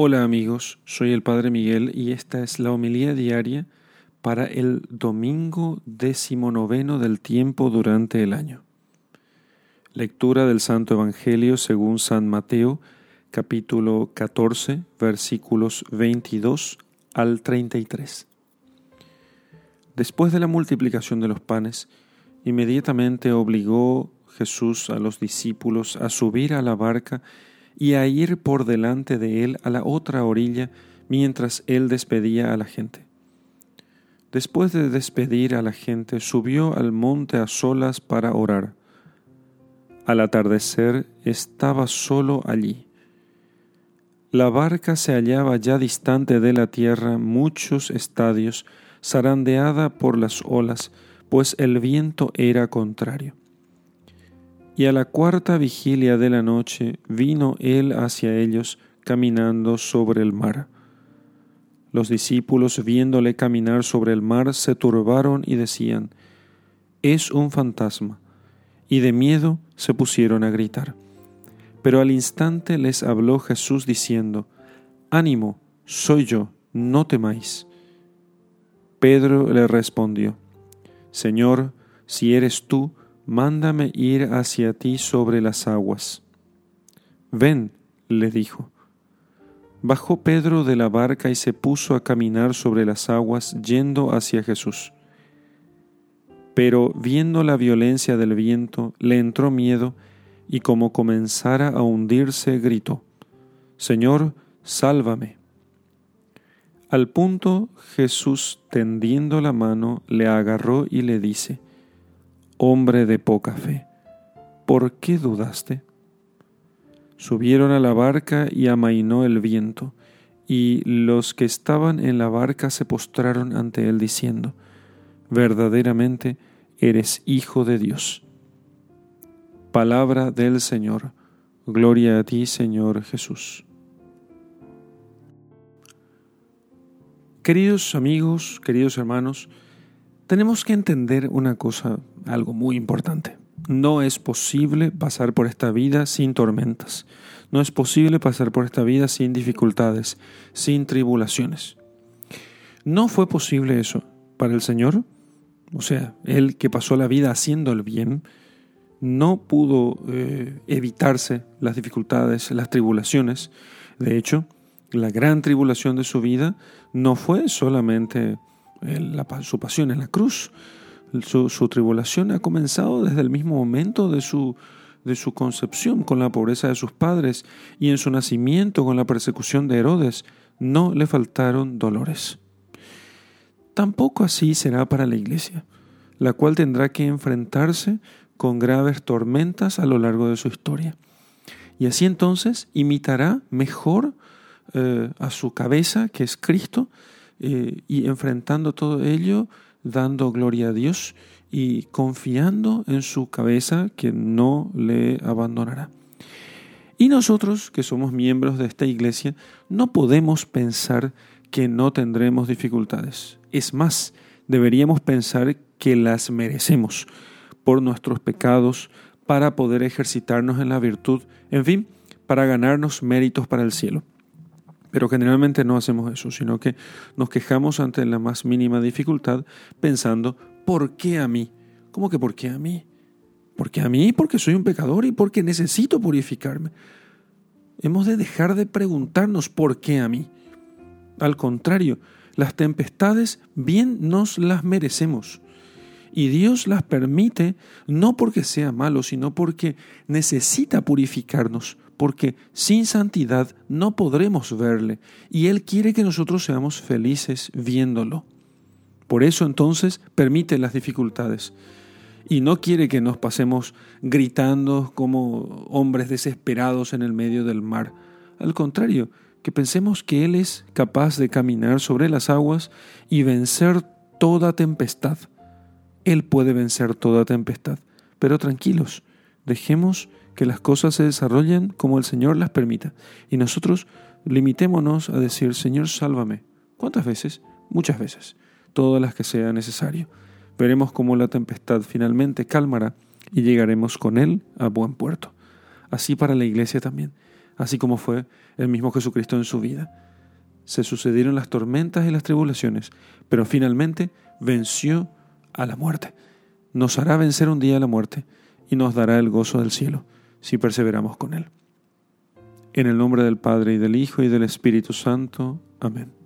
Hola amigos, soy el Padre Miguel y esta es la homilía diaria para el domingo decimonoveno del tiempo durante el año. Lectura del Santo Evangelio según San Mateo, capítulo 14, versículos 22 al 33. Después de la multiplicación de los panes, inmediatamente obligó Jesús a los discípulos a subir a la barca a ir por delante de él a la otra orilla mientras él despedía a la gente. Después de despedir a la gente, subió al monte a solas para orar. Al atardecer estaba solo allí. La barca se hallaba ya distante de la tierra muchos estadios, zarandeada por las olas, pues el viento era contrario. Y a la cuarta vigilia de la noche vino él hacia ellos caminando sobre el mar. Los discípulos viéndole caminar sobre el mar se turbaron y decían, Es un fantasma, y de miedo se pusieron a gritar. Pero al instante les habló Jesús diciendo, Ánimo, soy yo, no temáis. Pedro le respondió, Señor, si eres tú, mándame ir hacia ti sobre las aguas. Ven, le dijo. Bajó Pedro de la barca y se puso a caminar sobre las aguas yendo hacia Jesús. Pero viendo la violencia del viento, le entró miedo y como comenzara a hundirse, gritó, Señor, sálvame. Al punto Jesús, tendiendo la mano, le agarró y le dice, hombre de poca fe, ¿por qué dudaste? Subieron a la barca y amainó el viento, y los que estaban en la barca se postraron ante él diciendo, verdaderamente eres hijo de Dios. Palabra del Señor. Gloria a ti, Señor Jesús. Queridos amigos, queridos hermanos, tenemos que entender una cosa, algo muy importante. No es posible pasar por esta vida sin tormentas. No es posible pasar por esta vida sin dificultades, sin tribulaciones. No fue posible eso para el Señor. O sea, Él que pasó la vida haciendo el bien, no pudo eh, evitarse las dificultades, las tribulaciones. De hecho, la gran tribulación de su vida no fue solamente su pasión en la cruz. Su, tribulación ha comenzado desde el mismo momento de su, de su concepción con la pobreza de sus padres y en su nacimiento con la persecución de Herodes. No le faltaron dolores. Tampoco así será para la iglesia, la cual tendrá que enfrentarse con graves tormentas a lo largo de su historia. Y así entonces imitará mejor eh, a su cabeza, que es Cristo, eh, y enfrentando todo ello, dando gloria a Dios y confiando en su cabeza que no le abandonará. Y nosotros, que somos miembros de esta iglesia, no podemos pensar que no tendremos dificultades. Es más, deberíamos pensar que las merecemos por nuestros pecados para poder ejercitarnos en la virtud, en fin, para ganarnos méritos para el cielo. Pero generalmente no hacemos eso, sino que nos quejamos ante la más mínima dificultad pensando, ¿por qué a mí? ¿Cómo que por qué a mí? ¿Por qué a mí? Porque soy un pecador y porque necesito purificarme. Hemos de dejar de preguntarnos por qué a mí. Al contrario, las tempestades bien nos las merecemos. Y Dios las permite no porque sea malo, sino porque necesita purificarnos, porque sin santidad no podremos verle, y Él quiere que nosotros seamos felices viéndolo. Por eso entonces permite las dificultades, y no quiere que nos pasemos gritando como hombres desesperados en el medio del mar. Al contrario, que pensemos que Él es capaz de caminar sobre las aguas y vencer toda tempestad. Él puede vencer toda tempestad. Pero tranquilos, dejemos que las cosas se desarrollen como el Señor las permita. Y nosotros limitémonos a decir, Señor, sálvame. ¿Cuántas veces? Muchas veces. Todas las que sea necesario. Veremos cómo la tempestad finalmente calmará y llegaremos con Él a buen puerto. Así para la iglesia también, así como fue el mismo Jesucristo en su vida. Se sucedieron las tormentas y las tribulaciones, pero finalmente venció a la muerte. Nos hará vencer un día la muerte y nos dará el gozo del cielo si perseveramos con Él. En el nombre del Padre y del Hijo y del Espíritu Santo. Amén.